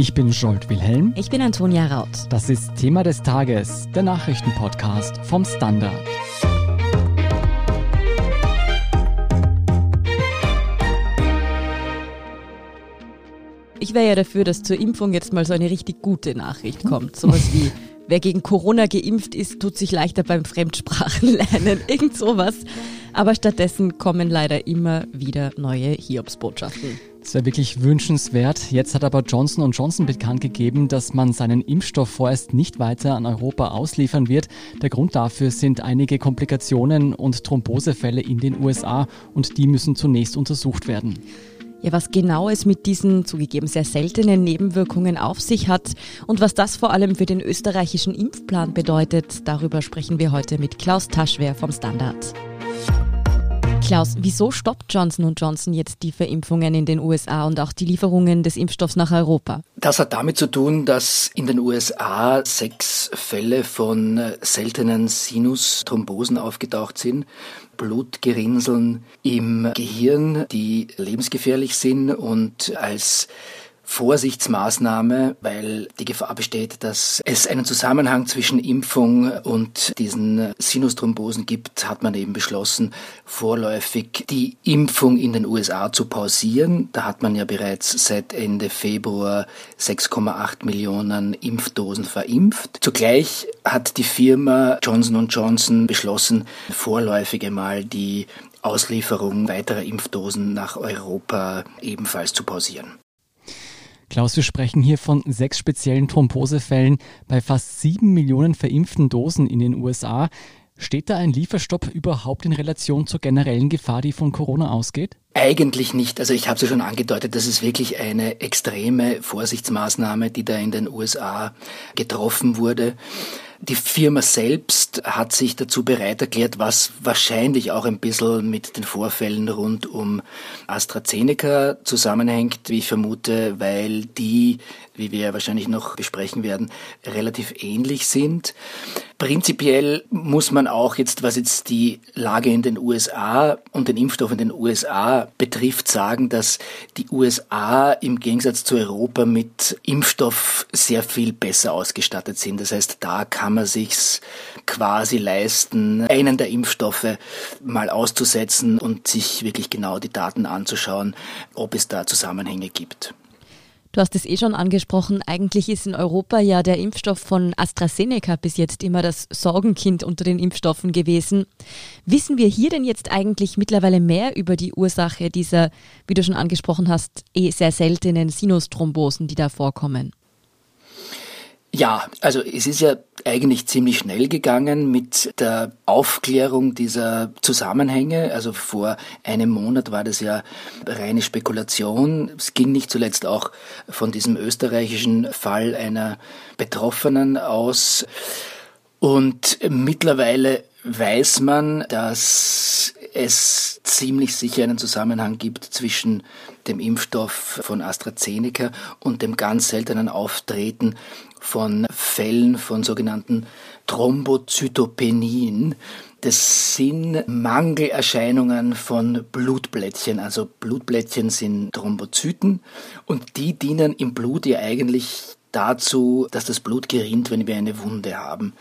Ich bin Jolt Wilhelm. Ich bin Antonia Raut. Das ist Thema des Tages, der Nachrichtenpodcast vom Standard. Ich wäre ja dafür, dass zur Impfung jetzt mal so eine richtig gute Nachricht kommt. Sowas wie, wer gegen Corona geimpft ist, tut sich leichter beim Fremdsprachenlernen. Irgend sowas. Aber stattdessen kommen leider immer wieder neue Hiobsbotschaften. Das wäre wirklich wünschenswert. Jetzt hat aber Johnson Johnson bekannt gegeben, dass man seinen Impfstoff vorerst nicht weiter an Europa ausliefern wird. Der Grund dafür sind einige Komplikationen und Thrombosefälle in den USA und die müssen zunächst untersucht werden. Ja, was genau es mit diesen zugegeben sehr seltenen Nebenwirkungen auf sich hat und was das vor allem für den österreichischen Impfplan bedeutet, darüber sprechen wir heute mit Klaus Taschwer vom Standard. Klaus, wieso stoppt Johnson Johnson jetzt die Verimpfungen in den USA und auch die Lieferungen des Impfstoffs nach Europa? Das hat damit zu tun, dass in den USA sechs Fälle von seltenen Sinusthrombosen aufgetaucht sind. Blutgerinnseln im Gehirn, die lebensgefährlich sind und als Vorsichtsmaßnahme, weil die Gefahr besteht, dass es einen Zusammenhang zwischen Impfung und diesen Sinusthrombosen gibt, hat man eben beschlossen, vorläufig die Impfung in den USA zu pausieren. Da hat man ja bereits seit Ende Februar 6,8 Millionen Impfdosen verimpft. Zugleich hat die Firma Johnson Johnson beschlossen, vorläufig einmal die Auslieferung weiterer Impfdosen nach Europa ebenfalls zu pausieren. Klaus, wir sprechen hier von sechs speziellen Thrombosefällen bei fast sieben Millionen verimpften Dosen in den USA. Steht da ein Lieferstopp überhaupt in Relation zur generellen Gefahr, die von Corona ausgeht? Eigentlich nicht. Also ich habe es ja schon angedeutet, das ist wirklich eine extreme Vorsichtsmaßnahme, die da in den USA getroffen wurde. Die Firma selbst hat sich dazu bereit erklärt, was wahrscheinlich auch ein bisschen mit den Vorfällen rund um AstraZeneca zusammenhängt, wie ich vermute, weil die, wie wir wahrscheinlich noch besprechen werden, relativ ähnlich sind. Prinzipiell muss man auch jetzt, was jetzt die Lage in den USA und den Impfstoff in den USA betrifft, sagen, dass die USA im Gegensatz zu Europa mit Impfstoff sehr viel besser ausgestattet sind. Das heißt, da kann man sich's quasi leisten, einen der Impfstoffe mal auszusetzen und sich wirklich genau die Daten anzuschauen, ob es da Zusammenhänge gibt. Du hast es eh schon angesprochen. Eigentlich ist in Europa ja der Impfstoff von AstraZeneca bis jetzt immer das Sorgenkind unter den Impfstoffen gewesen. Wissen wir hier denn jetzt eigentlich mittlerweile mehr über die Ursache dieser, wie du schon angesprochen hast, eh sehr seltenen Sinusthrombosen, die da vorkommen? Ja, also es ist ja eigentlich ziemlich schnell gegangen mit der Aufklärung dieser Zusammenhänge. Also vor einem Monat war das ja reine Spekulation. Es ging nicht zuletzt auch von diesem österreichischen Fall einer Betroffenen aus. Und mittlerweile weiß man, dass es ziemlich sicher einen Zusammenhang gibt zwischen dem Impfstoff von AstraZeneca und dem ganz seltenen Auftreten von Fällen von sogenannten Thrombozytopenien. Das sind Mangelerscheinungen von Blutblättchen. Also Blutblättchen sind Thrombozyten und die dienen im Blut ja eigentlich dazu, dass das Blut gerinnt, wenn wir eine Wunde haben.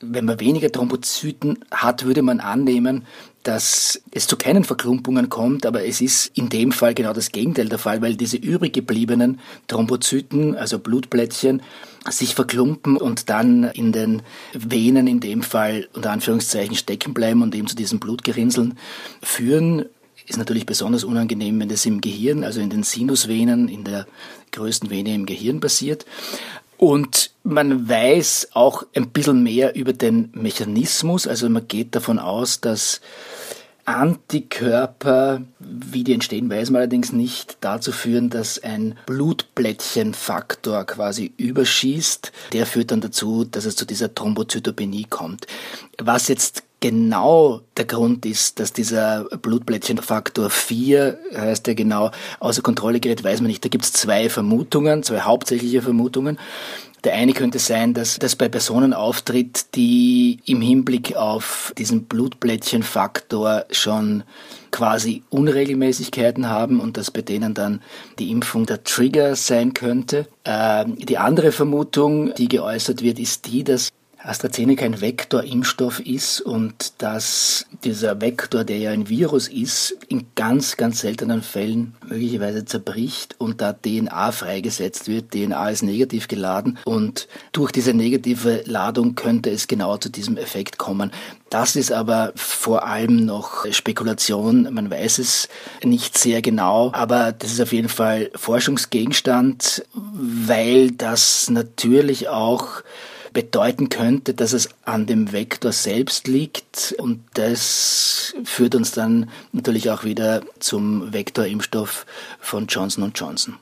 Wenn man weniger Thrombozyten hat, würde man annehmen, dass es zu keinen Verklumpungen kommt, aber es ist in dem Fall genau das Gegenteil der Fall, weil diese übrig gebliebenen Thrombozyten, also Blutblättchen, sich verklumpen und dann in den Venen in dem Fall unter Anführungszeichen stecken bleiben und eben zu diesen Blutgerinnseln führen. Ist natürlich besonders unangenehm, wenn das im Gehirn, also in den Sinusvenen, in der größten Vene im Gehirn passiert. Und man weiß auch ein bisschen mehr über den Mechanismus. Also man geht davon aus, dass Antikörper, wie die entstehen, weiß man allerdings nicht, dazu führen, dass ein Blutblättchenfaktor quasi überschießt. Der führt dann dazu, dass es zu dieser Thrombozytopenie kommt. Was jetzt genau der Grund ist, dass dieser Blutblättchenfaktor 4, heißt der genau, außer Kontrolle gerät, weiß man nicht. Da gibt es zwei Vermutungen, zwei hauptsächliche Vermutungen. Der eine könnte sein, dass das bei Personen auftritt, die im Hinblick auf diesen Blutplättchenfaktor schon quasi Unregelmäßigkeiten haben und dass bei denen dann die Impfung der Trigger sein könnte. Äh, die andere Vermutung, die geäußert wird, ist die, dass AstraZeneca ein Vektorimpfstoff ist und dass dieser Vektor, der ja ein Virus ist, in ganz, ganz seltenen Fällen möglicherweise zerbricht und da DNA freigesetzt wird. DNA ist negativ geladen und durch diese negative Ladung könnte es genau zu diesem Effekt kommen. Das ist aber vor allem noch Spekulation. Man weiß es nicht sehr genau, aber das ist auf jeden Fall Forschungsgegenstand, weil das natürlich auch bedeuten könnte, dass es an dem Vektor selbst liegt. Und das führt uns dann natürlich auch wieder zum Vektorimpfstoff von Johnson Johnson.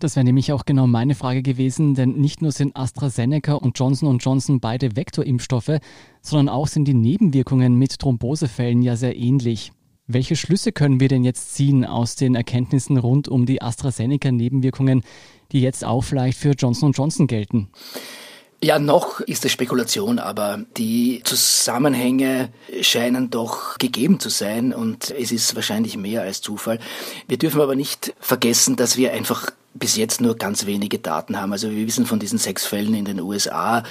Das wäre nämlich auch genau meine Frage gewesen, denn nicht nur sind AstraZeneca und Johnson Johnson beide Vektorimpfstoffe, sondern auch sind die Nebenwirkungen mit Thrombosefällen ja sehr ähnlich. Welche Schlüsse können wir denn jetzt ziehen aus den Erkenntnissen rund um die AstraZeneca-Nebenwirkungen, die jetzt auch vielleicht für Johnson Johnson gelten? Ja, noch ist es Spekulation, aber die Zusammenhänge scheinen doch gegeben zu sein und es ist wahrscheinlich mehr als Zufall. Wir dürfen aber nicht vergessen, dass wir einfach bis jetzt nur ganz wenige Daten haben. Also wir wissen von diesen sechs Fällen in den USA,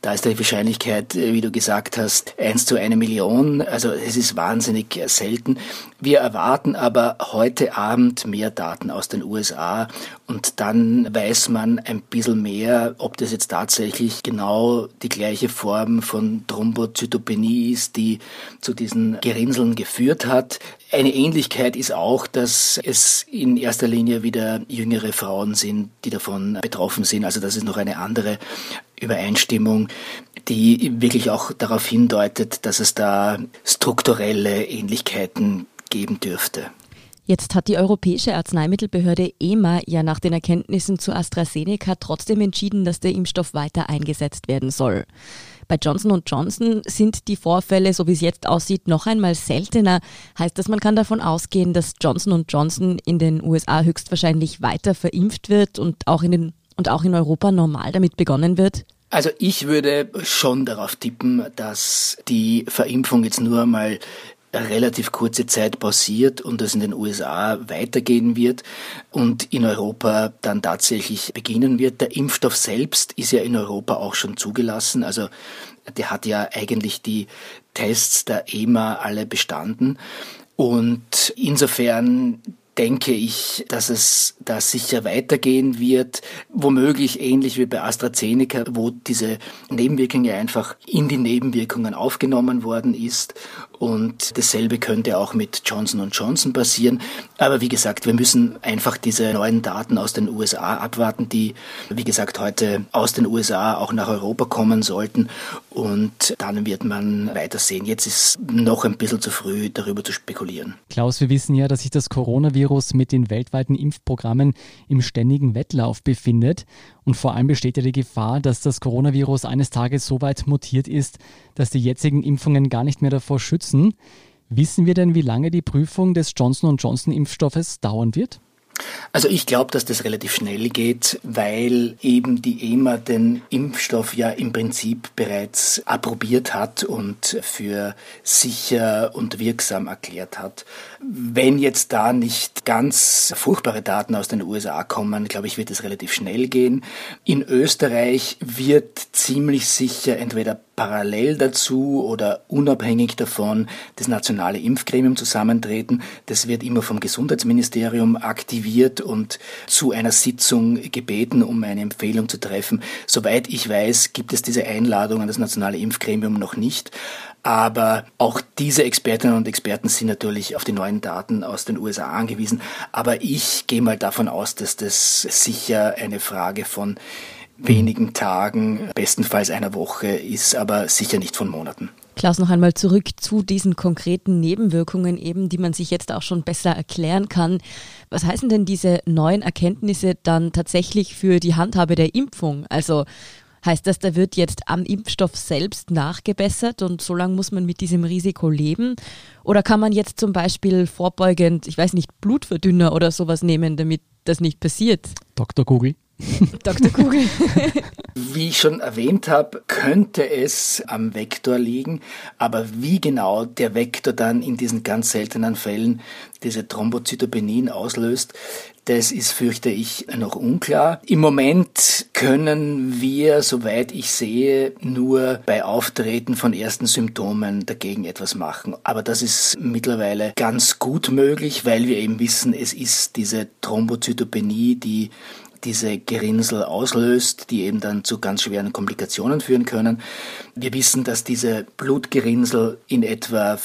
da ist die Wahrscheinlichkeit, wie du gesagt hast, eins zu eine Million. Also es ist wahnsinnig selten. Wir erwarten aber heute Abend mehr Daten aus den USA und dann weiß man ein bisschen mehr, ob das jetzt tatsächlich genau die gleiche Form von Thrombozytopenie ist, die zu diesen Gerinnseln geführt hat. Eine Ähnlichkeit ist auch, dass es in erster Linie wieder jüngere Frauen sind, die davon betroffen sind. Also das ist noch eine andere Übereinstimmung, die wirklich auch darauf hindeutet, dass es da strukturelle Ähnlichkeiten geben dürfte. Jetzt hat die Europäische Arzneimittelbehörde EMA ja nach den Erkenntnissen zu AstraZeneca trotzdem entschieden, dass der Impfstoff weiter eingesetzt werden soll. Bei Johnson Johnson sind die Vorfälle, so wie es jetzt aussieht, noch einmal seltener. Heißt das, man kann davon ausgehen, dass Johnson Johnson in den USA höchstwahrscheinlich weiter verimpft wird und auch in, den, und auch in Europa normal damit begonnen wird? Also ich würde schon darauf tippen, dass die Verimpfung jetzt nur einmal relativ kurze Zeit pausiert und das in den USA weitergehen wird und in Europa dann tatsächlich beginnen wird. Der Impfstoff selbst ist ja in Europa auch schon zugelassen. Also der hat ja eigentlich die Tests der EMA alle bestanden. Und insofern denke ich, dass es da sicher weitergehen wird, womöglich ähnlich wie bei AstraZeneca, wo diese Nebenwirkung ja einfach in die Nebenwirkungen aufgenommen worden ist und dasselbe könnte auch mit Johnson Johnson passieren. Aber wie gesagt, wir müssen einfach diese neuen Daten aus den USA abwarten, die, wie gesagt, heute aus den USA auch nach Europa kommen sollten. Und dann wird man weiter sehen. Jetzt ist noch ein bisschen zu früh, darüber zu spekulieren. Klaus, wir wissen ja, dass sich das Coronavirus mit den weltweiten Impfprogrammen im ständigen Wettlauf befindet. Und vor allem besteht ja die Gefahr, dass das Coronavirus eines Tages so weit mutiert ist, dass die jetzigen Impfungen gar nicht mehr davor schützen. Wissen wir denn, wie lange die Prüfung des Johnson Johnson Impfstoffes dauern wird? Also ich glaube, dass das relativ schnell geht, weil eben die EMA den Impfstoff ja im Prinzip bereits approbiert hat und für sicher und wirksam erklärt hat. Wenn jetzt da nicht ganz furchtbare Daten aus den USA kommen, glaube ich, wird es relativ schnell gehen. In Österreich wird ziemlich sicher entweder parallel dazu oder unabhängig davon das nationale Impfgremium zusammentreten. Das wird immer vom Gesundheitsministerium aktiviert und zu einer Sitzung gebeten, um eine Empfehlung zu treffen. Soweit ich weiß, gibt es diese Einladung an das nationale Impfgremium noch nicht. Aber auch diese Expertinnen und Experten sind natürlich auf die neuen Daten aus den USA angewiesen. Aber ich gehe mal davon aus, dass das sicher eine Frage von wenigen Tagen, bestenfalls einer Woche ist, aber sicher nicht von Monaten. Klaus, noch einmal zurück zu diesen konkreten Nebenwirkungen eben, die man sich jetzt auch schon besser erklären kann. Was heißen denn diese neuen Erkenntnisse dann tatsächlich für die Handhabe der Impfung? Also heißt das, da wird jetzt am Impfstoff selbst nachgebessert und so lange muss man mit diesem Risiko leben? Oder kann man jetzt zum Beispiel vorbeugend, ich weiß nicht, Blutverdünner oder sowas nehmen, damit das nicht passiert? Dr. Google. Dr. Kugel. Wie ich schon erwähnt habe, könnte es am Vektor liegen, aber wie genau der Vektor dann in diesen ganz seltenen Fällen diese Thrombozytopenien auslöst, das ist, fürchte ich, noch unklar. Im Moment können wir, soweit ich sehe, nur bei Auftreten von ersten Symptomen dagegen etwas machen. Aber das ist mittlerweile ganz gut möglich, weil wir eben wissen, es ist diese Thrombozytopenie, die diese Gerinnsel auslöst, die eben dann zu ganz schweren Komplikationen führen können. Wir wissen, dass diese Blutgerinnsel in etwa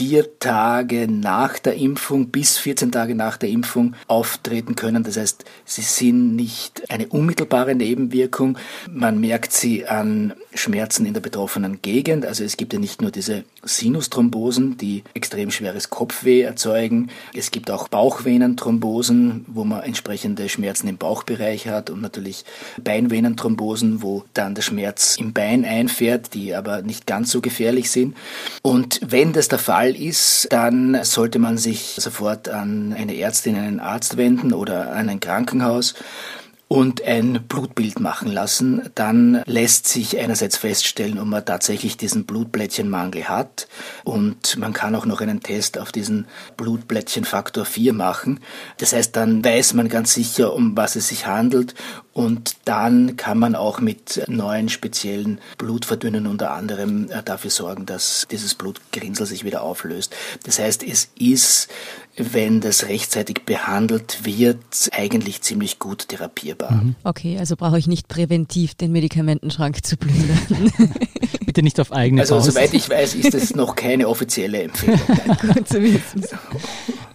vier Tage nach der Impfung bis 14 Tage nach der Impfung auftreten können. Das heißt, sie sind nicht eine unmittelbare Nebenwirkung. Man merkt sie an Schmerzen in der betroffenen Gegend. Also es gibt ja nicht nur diese Sinusthrombosen, die extrem schweres Kopfweh erzeugen. Es gibt auch Bauchvenenthrombosen, wo man entsprechende Schmerzen im Bauchbereich hat und natürlich Beinvenenthrombosen, wo dann der Schmerz im Bein einfährt, die aber nicht ganz so gefährlich sind. Und wenn das der Fall ist, dann sollte man sich sofort an eine Ärztin, einen Arzt wenden oder an ein Krankenhaus und ein Blutbild machen lassen, dann lässt sich einerseits feststellen, ob man tatsächlich diesen Blutblättchenmangel hat und man kann auch noch einen Test auf diesen Blutblättchenfaktor 4 machen. Das heißt, dann weiß man ganz sicher, um was es sich handelt und dann kann man auch mit neuen speziellen Blutverdünnen unter anderem äh, dafür sorgen, dass dieses Blutgerinnsel sich wieder auflöst. Das heißt, es ist, wenn das rechtzeitig behandelt wird, eigentlich ziemlich gut therapierbar. Mhm. Okay, also brauche ich nicht präventiv den Medikamentenschrank zu plündern. Bitte nicht auf eigene Also Faust. soweit ich weiß, ist das noch keine offizielle Empfehlung. gut zu wissen.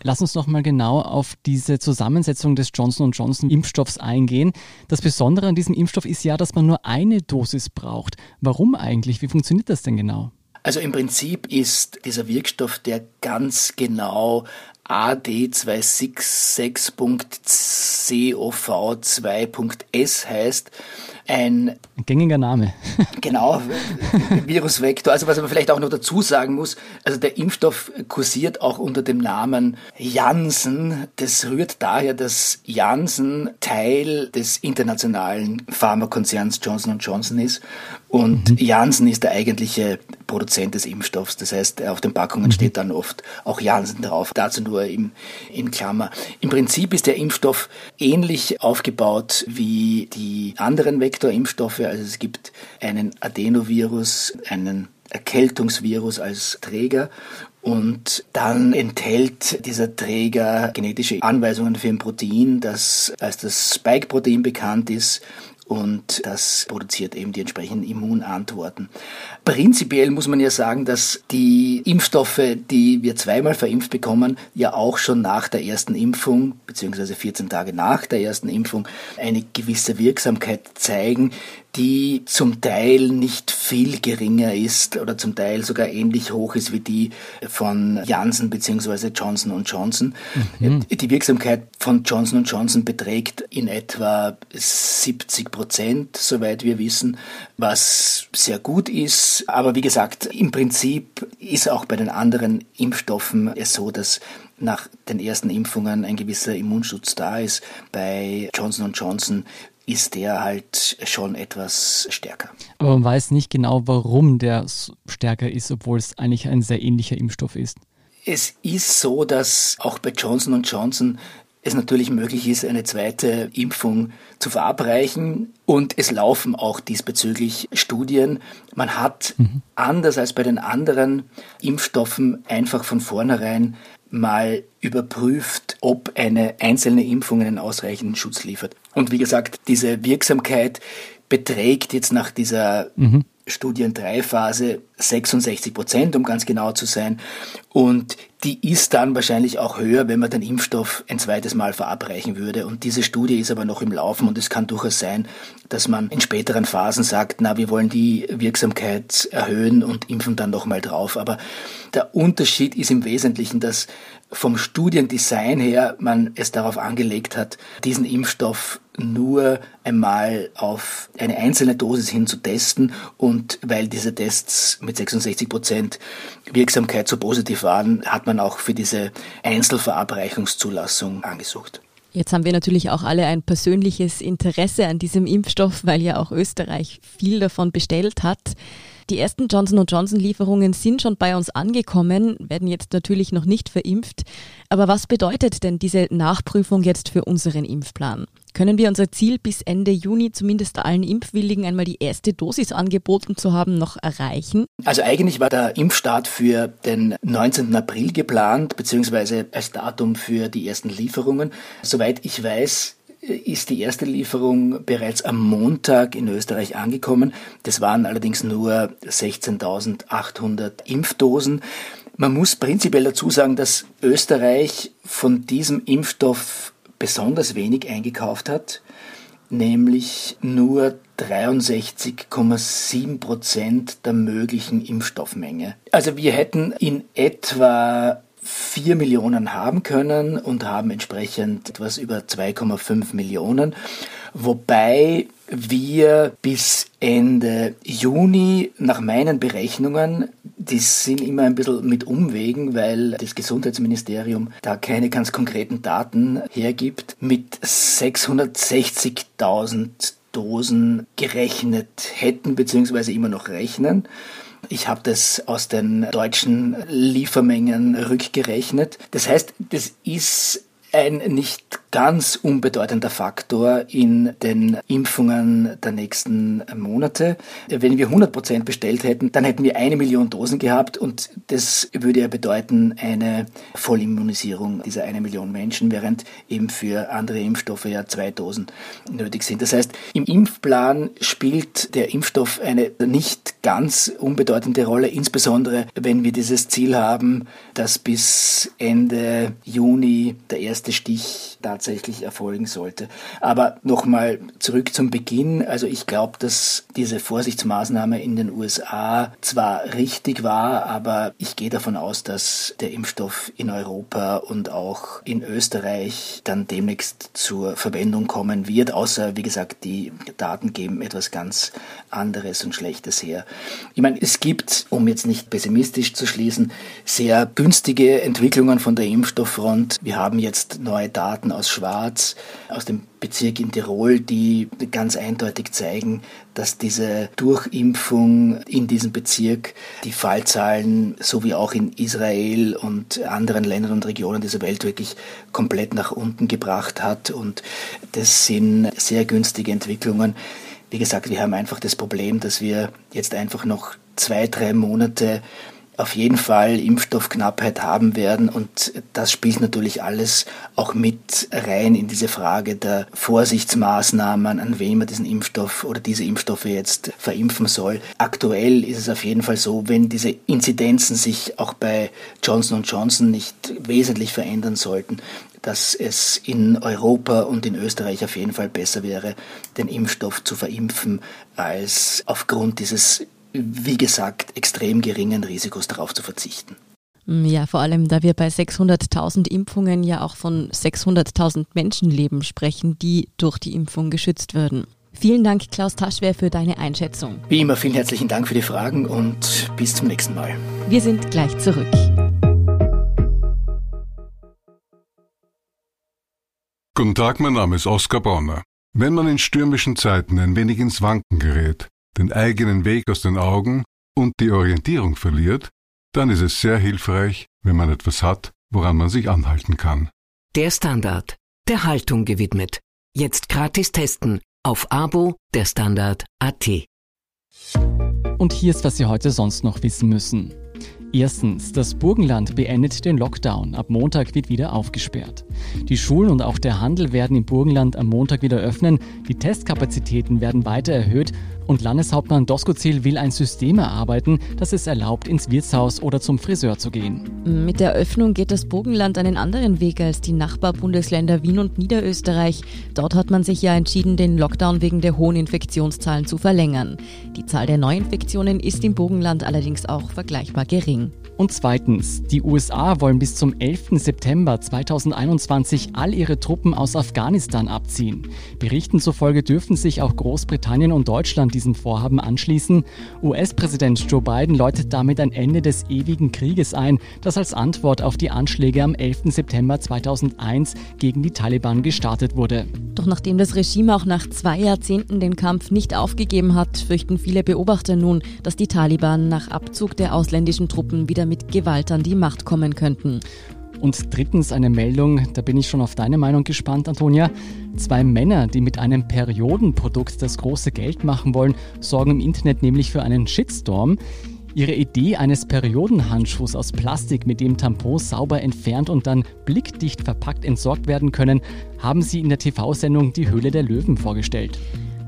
Lass uns noch mal genau auf diese Zusammensetzung des Johnson Johnson Impfstoffs eingehen. Das Besondere an diesem Impfstoff ist ja, dass man nur eine Dosis braucht. Warum eigentlich? Wie funktioniert das denn genau? Also im Prinzip ist dieser Wirkstoff, der ganz genau AD266.COV2.S heißt, ein, gängiger Name. genau, Virusvektor. Also was man vielleicht auch noch dazu sagen muss, also der Impfstoff kursiert auch unter dem Namen Janssen. Das rührt daher, dass Janssen Teil des internationalen Pharmakonzerns Johnson Johnson ist und mhm. Janssen ist der eigentliche Produzent des Impfstoffs. Das heißt, auf den Packungen mhm. steht dann oft auch Janssen drauf. Dazu nur im, in Klammer. Im Prinzip ist der Impfstoff ähnlich aufgebaut wie die anderen Vektorimpfstoffe. Also es gibt einen Adenovirus, einen Erkältungsvirus als Träger und dann enthält dieser Träger genetische Anweisungen für ein Protein, das als das Spike-Protein bekannt ist und das produziert eben die entsprechenden Immunantworten. Prinzipiell muss man ja sagen, dass die Impfstoffe, die wir zweimal verimpft bekommen, ja auch schon nach der ersten Impfung, beziehungsweise 14 Tage nach der ersten Impfung, eine gewisse Wirksamkeit zeigen, die zum Teil nicht viel geringer ist oder zum Teil sogar ähnlich hoch ist wie die von Janssen bzw. Johnson Johnson. Mhm. Die Wirksamkeit von Johnson Johnson beträgt in etwa 70 Prozent, soweit wir wissen, was sehr gut ist. Aber wie gesagt, im Prinzip ist auch bei den anderen Impfstoffen es so, dass nach den ersten Impfungen ein gewisser Immunschutz da ist. Bei Johnson Johnson ist der halt schon etwas stärker. Aber man weiß nicht genau, warum der stärker ist, obwohl es eigentlich ein sehr ähnlicher Impfstoff ist. Es ist so, dass auch bei Johnson Johnson es natürlich möglich ist, eine zweite Impfung zu verabreichen. Und es laufen auch diesbezüglich Studien. Man hat, mhm. anders als bei den anderen Impfstoffen, einfach von vornherein mal überprüft, ob eine einzelne Impfung einen ausreichenden Schutz liefert. Und wie gesagt, diese Wirksamkeit beträgt jetzt nach dieser mhm. Studien 3 Phase 66 Prozent, um ganz genau zu sein. Und die ist dann wahrscheinlich auch höher, wenn man den Impfstoff ein zweites Mal verabreichen würde. Und diese Studie ist aber noch im Laufen und es kann durchaus sein, dass man in späteren Phasen sagt, na, wir wollen die Wirksamkeit erhöhen und impfen dann nochmal drauf. Aber der Unterschied ist im Wesentlichen, dass vom Studiendesign her man es darauf angelegt hat, diesen Impfstoff nur einmal auf eine einzelne Dosis hin zu testen und weil diese Tests mit 66 Prozent Wirksamkeit so positiv waren, hat man auch für diese Einzelverabreichungszulassung angesucht. Jetzt haben wir natürlich auch alle ein persönliches Interesse an diesem Impfstoff, weil ja auch Österreich viel davon bestellt hat. Die ersten Johnson Johnson Lieferungen sind schon bei uns angekommen, werden jetzt natürlich noch nicht verimpft. Aber was bedeutet denn diese Nachprüfung jetzt für unseren Impfplan? Können wir unser Ziel bis Ende Juni zumindest allen Impfwilligen einmal die erste Dosis angeboten zu haben noch erreichen? Also eigentlich war der Impfstart für den 19. April geplant, beziehungsweise als Datum für die ersten Lieferungen. Soweit ich weiß, ist die erste Lieferung bereits am Montag in Österreich angekommen. Das waren allerdings nur 16.800 Impfdosen. Man muss prinzipiell dazu sagen, dass Österreich von diesem Impfstoff besonders wenig eingekauft hat, nämlich nur 63,7 Prozent der möglichen Impfstoffmenge. Also wir hätten in etwa 4 Millionen haben können und haben entsprechend etwas über 2,5 Millionen, wobei wir bis Ende Juni nach meinen Berechnungen, die sind immer ein bisschen mit Umwegen, weil das Gesundheitsministerium da keine ganz konkreten Daten hergibt, mit 660.000 Dosen gerechnet hätten, beziehungsweise immer noch rechnen. Ich habe das aus den deutschen Liefermengen rückgerechnet. Das heißt, das ist ein nicht ganz unbedeutender Faktor in den Impfungen der nächsten Monate. Wenn wir 100 Prozent bestellt hätten, dann hätten wir eine Million Dosen gehabt und das würde ja bedeuten eine Vollimmunisierung dieser eine Million Menschen, während eben für andere Impfstoffe ja zwei Dosen nötig sind. Das heißt, im Impfplan spielt der Impfstoff eine nicht ganz unbedeutende Rolle, insbesondere wenn wir dieses Ziel haben, dass bis Ende Juni der erste Stich tatsächlich tatsächlich erfolgen sollte. Aber nochmal zurück zum Beginn. Also ich glaube, dass diese Vorsichtsmaßnahme in den USA zwar richtig war, aber ich gehe davon aus, dass der Impfstoff in Europa und auch in Österreich dann demnächst zur Verwendung kommen wird, außer wie gesagt, die Daten geben etwas ganz anderes und Schlechtes her. Ich meine, es gibt, um jetzt nicht pessimistisch zu schließen, sehr günstige Entwicklungen von der Impfstofffront. Wir haben jetzt neue Daten aus Schwarz, aus dem Bezirk in Tirol, die ganz eindeutig zeigen, dass diese Durchimpfung in diesem Bezirk die Fallzahlen so wie auch in Israel und anderen Ländern und Regionen dieser Welt wirklich komplett nach unten gebracht hat. Und das sind sehr günstige Entwicklungen. Wie gesagt, wir haben einfach das Problem, dass wir jetzt einfach noch zwei, drei Monate auf jeden Fall Impfstoffknappheit haben werden und das spielt natürlich alles auch mit rein in diese Frage der Vorsichtsmaßnahmen, an wen man diesen Impfstoff oder diese Impfstoffe jetzt verimpfen soll. Aktuell ist es auf jeden Fall so, wenn diese Inzidenzen sich auch bei Johnson Johnson nicht wesentlich verändern sollten, dass es in Europa und in Österreich auf jeden Fall besser wäre, den Impfstoff zu verimpfen, als aufgrund dieses wie gesagt, extrem geringen Risikos darauf zu verzichten. Mm, ja, vor allem, da wir bei 600.000 Impfungen ja auch von 600.000 Menschenleben sprechen, die durch die Impfung geschützt würden. Vielen Dank, Klaus Taschwer, für deine Einschätzung. Wie immer, vielen herzlichen Dank für die Fragen und bis zum nächsten Mal. Wir sind gleich zurück. Guten Tag, mein Name ist Oskar Bonner. Wenn man in stürmischen Zeiten ein wenig ins Wanken gerät, den eigenen Weg aus den Augen und die Orientierung verliert, dann ist es sehr hilfreich, wenn man etwas hat, woran man sich anhalten kann. Der Standard, der Haltung gewidmet. Jetzt gratis testen auf Abo der Standard AT. Und hier ist, was Sie heute sonst noch wissen müssen. Erstens, das Burgenland beendet den Lockdown. Ab Montag wird wieder aufgesperrt. Die Schulen und auch der Handel werden im Burgenland am Montag wieder öffnen. Die Testkapazitäten werden weiter erhöht und Landeshauptmann Doskozil will ein System erarbeiten, das es erlaubt, ins Wirtshaus oder zum Friseur zu gehen. Mit der Öffnung geht das Burgenland einen anderen Weg als die Nachbarbundesländer Wien und Niederösterreich. Dort hat man sich ja entschieden, den Lockdown wegen der hohen Infektionszahlen zu verlängern. Die Zahl der Neuinfektionen ist im Burgenland allerdings auch vergleichbar gering. Und zweitens, die USA wollen bis zum 11. September 2021 all ihre Truppen aus Afghanistan abziehen. Berichten zufolge dürfen sich auch Großbritannien und Deutschland diesem Vorhaben anschließen. US-Präsident Joe Biden läutet damit ein Ende des ewigen Krieges ein, das als Antwort auf die Anschläge am 11. September 2001 gegen die Taliban gestartet wurde. Doch nachdem das Regime auch nach zwei Jahrzehnten den Kampf nicht aufgegeben hat, fürchten viele Beobachter nun, dass die Taliban nach Abzug der ausländischen Truppen wieder mit Gewalt an die Macht kommen könnten. Und drittens eine Meldung, da bin ich schon auf deine Meinung gespannt, Antonia. Zwei Männer, die mit einem Periodenprodukt das große Geld machen wollen, sorgen im Internet nämlich für einen Shitstorm. Ihre Idee eines Periodenhandschuhs aus Plastik, mit dem Tampons sauber entfernt und dann blickdicht verpackt entsorgt werden können, haben sie in der TV-Sendung Die Höhle der Löwen vorgestellt.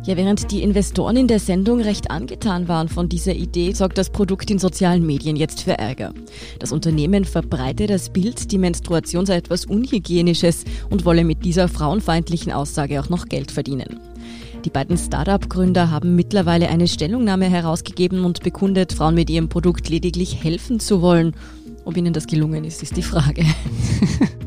Ja, während die Investoren in der Sendung recht angetan waren von dieser Idee, sorgt das Produkt in sozialen Medien jetzt für Ärger. Das Unternehmen verbreitet das Bild, die Menstruation sei etwas Unhygienisches und wolle mit dieser frauenfeindlichen Aussage auch noch Geld verdienen. Die beiden Startup-Gründer haben mittlerweile eine Stellungnahme herausgegeben und bekundet, Frauen mit ihrem Produkt lediglich helfen zu wollen. Ob ihnen das gelungen ist, ist die Frage.